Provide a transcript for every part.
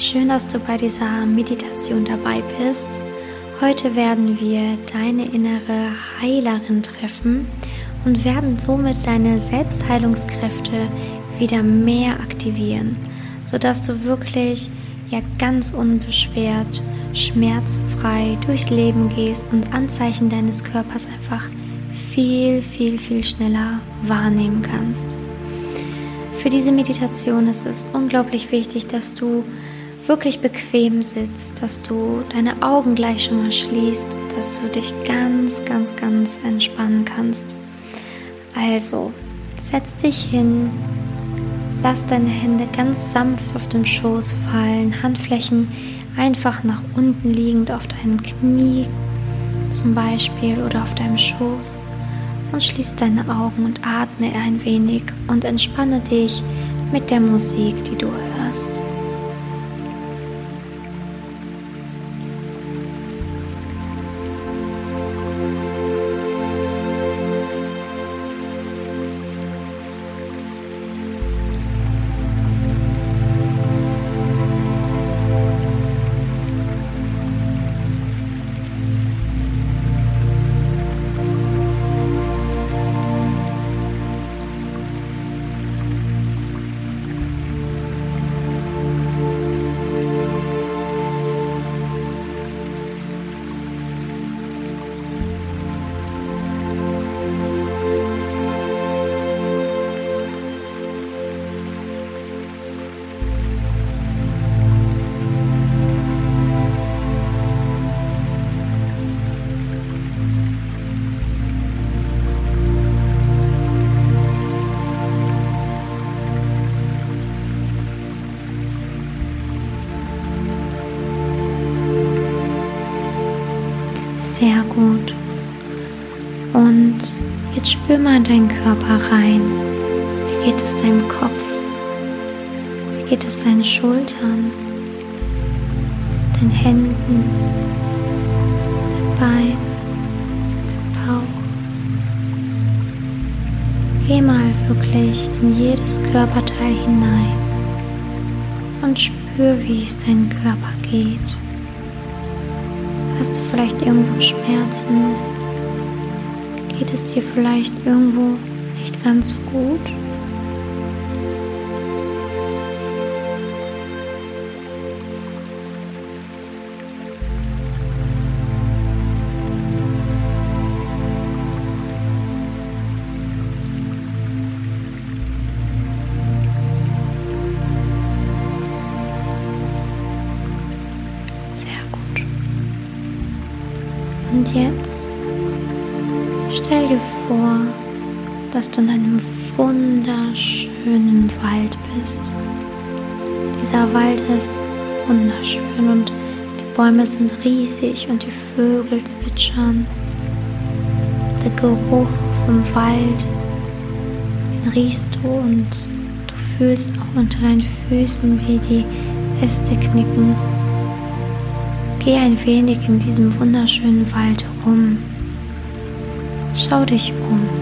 Schön, dass du bei dieser Meditation dabei bist. Heute werden wir deine innere Heilerin treffen und werden somit deine Selbstheilungskräfte wieder mehr aktivieren, sodass du wirklich ja ganz unbeschwert, schmerzfrei durchs Leben gehst und Anzeichen deines Körpers einfach viel, viel, viel schneller wahrnehmen kannst. Für diese Meditation ist es unglaublich wichtig, dass du wirklich bequem sitzt, dass du deine Augen gleich schon mal schließt, dass du dich ganz, ganz, ganz entspannen kannst. Also, setz dich hin, lass deine Hände ganz sanft auf den Schoß fallen, Handflächen einfach nach unten liegend auf deinem Knie zum Beispiel oder auf deinem Schoß und schließ deine Augen und atme ein wenig und entspanne dich mit der Musik, die du hörst. Sehr gut. Und jetzt spür mal in deinen Körper rein. Wie geht es deinem Kopf? Wie geht es deinen Schultern? Deinen Händen? Dein Bein? Dein Bauch? Geh mal wirklich in jedes Körperteil hinein und spür, wie es deinem Körper geht. Hast du vielleicht irgendwo Schmerzen? Geht es dir vielleicht irgendwo nicht ganz so gut? Und jetzt stell dir vor, dass du in einem wunderschönen Wald bist. Dieser Wald ist wunderschön und die Bäume sind riesig und die Vögel zwitschern. Der Geruch vom Wald, den riechst du und du fühlst auch unter deinen Füßen, wie die Äste knicken Geh ein wenig in diesem wunderschönen Wald rum. Schau dich um.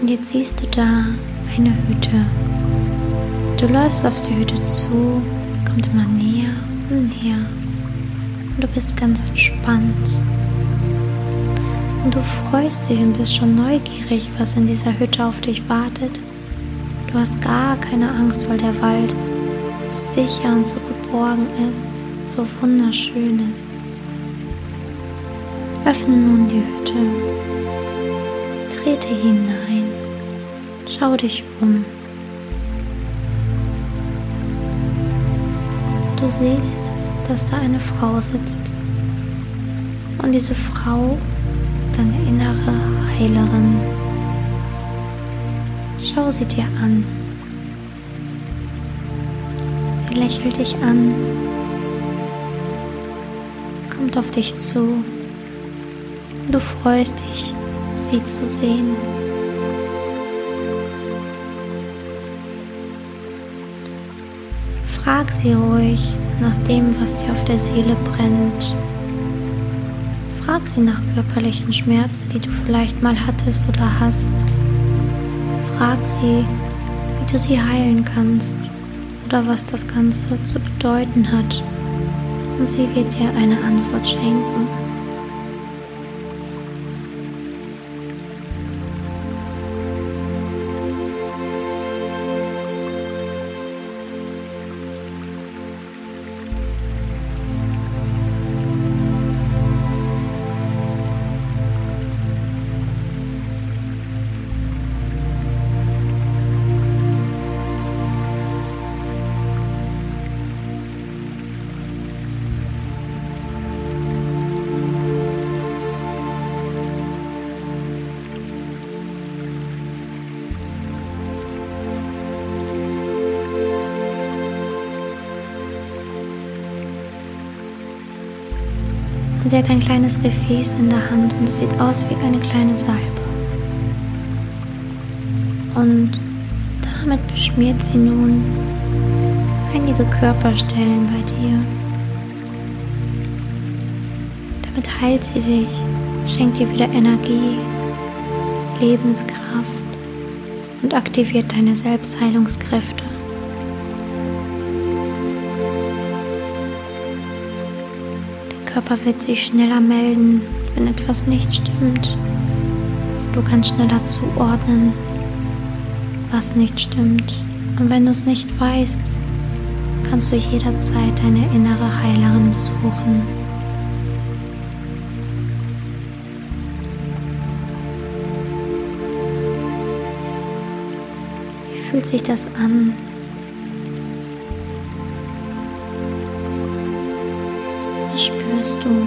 Und jetzt siehst du da eine Hütte. Du läufst auf die Hütte zu, sie kommt immer näher und näher. Und du bist ganz entspannt. Und du freust dich und bist schon neugierig, was in dieser Hütte auf dich wartet. Du hast gar keine Angst, weil der Wald so sicher und so geborgen ist, so wunderschön ist. Öffne nun die Hütte. Trete hinein. Schau dich um. Du siehst, dass da eine Frau sitzt. Und diese Frau ist deine innere Heilerin. Schau sie dir an. Sie lächelt dich an, kommt auf dich zu. Du freust dich, sie zu sehen. Frag sie ruhig nach dem, was dir auf der Seele brennt. Frag sie nach körperlichen Schmerzen, die du vielleicht mal hattest oder hast. Frag sie, wie du sie heilen kannst oder was das Ganze zu bedeuten hat. Und sie wird dir eine Antwort schenken. Sie hat ein kleines Gefäß in der Hand und es sieht aus wie eine kleine Salbe. Und damit beschmiert sie nun einige Körperstellen bei dir. Damit heilt sie dich, schenkt dir wieder Energie, Lebenskraft und aktiviert deine Selbstheilungskräfte. Körper wird sich schneller melden, wenn etwas nicht stimmt. Du kannst schneller zuordnen, was nicht stimmt. Und wenn du es nicht weißt, kannst du jederzeit deine innere Heilerin besuchen. Wie fühlt sich das an, du?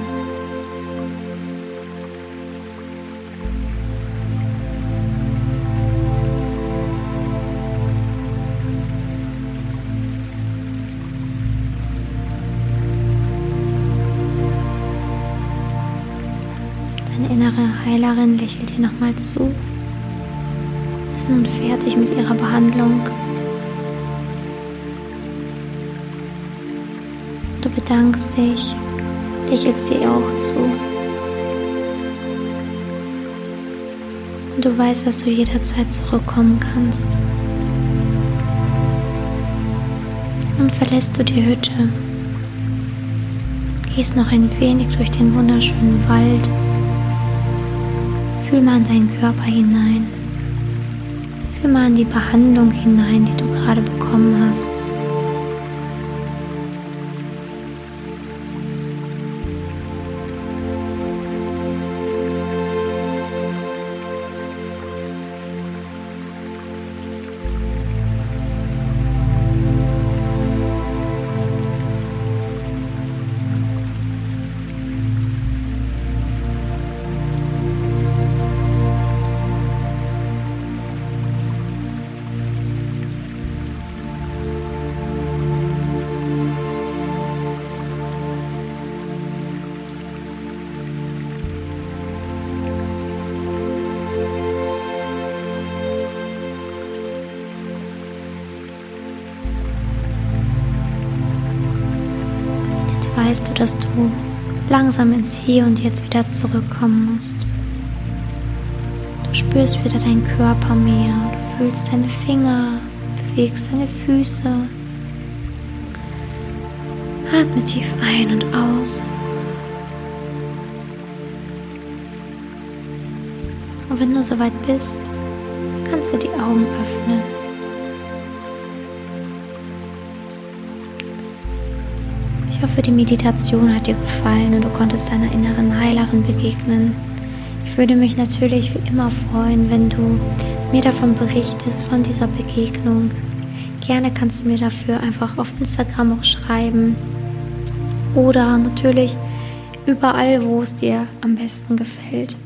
Deine innere Heilerin lächelt dir nochmal zu. Ist nun fertig mit ihrer Behandlung. Du bedankst dich lächelst dir auch zu. Und du weißt, dass du jederzeit zurückkommen kannst. Nun verlässt du die Hütte, gehst noch ein wenig durch den wunderschönen Wald, fühl mal in deinen Körper hinein, fühl mal in die Behandlung hinein, die du gerade bekommen hast. Jetzt weißt du, dass du langsam ins Hier und Jetzt wieder zurückkommen musst. Du spürst wieder deinen Körper mehr, du fühlst deine Finger, bewegst deine Füße. Atme tief ein und aus. Und wenn du soweit bist, kannst du die Augen öffnen. Ich hoffe, die Meditation hat dir gefallen und du konntest deiner inneren Heilerin begegnen. Ich würde mich natürlich wie immer freuen, wenn du mir davon berichtest, von dieser Begegnung. Gerne kannst du mir dafür einfach auf Instagram auch schreiben oder natürlich überall, wo es dir am besten gefällt.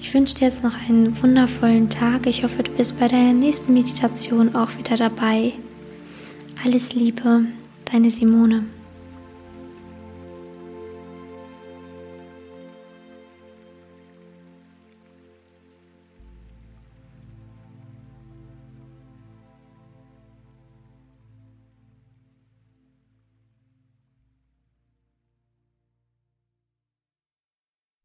Ich wünsche dir jetzt noch einen wundervollen Tag. Ich hoffe, du bist bei deiner nächsten Meditation auch wieder dabei. Alles Liebe, deine Simone.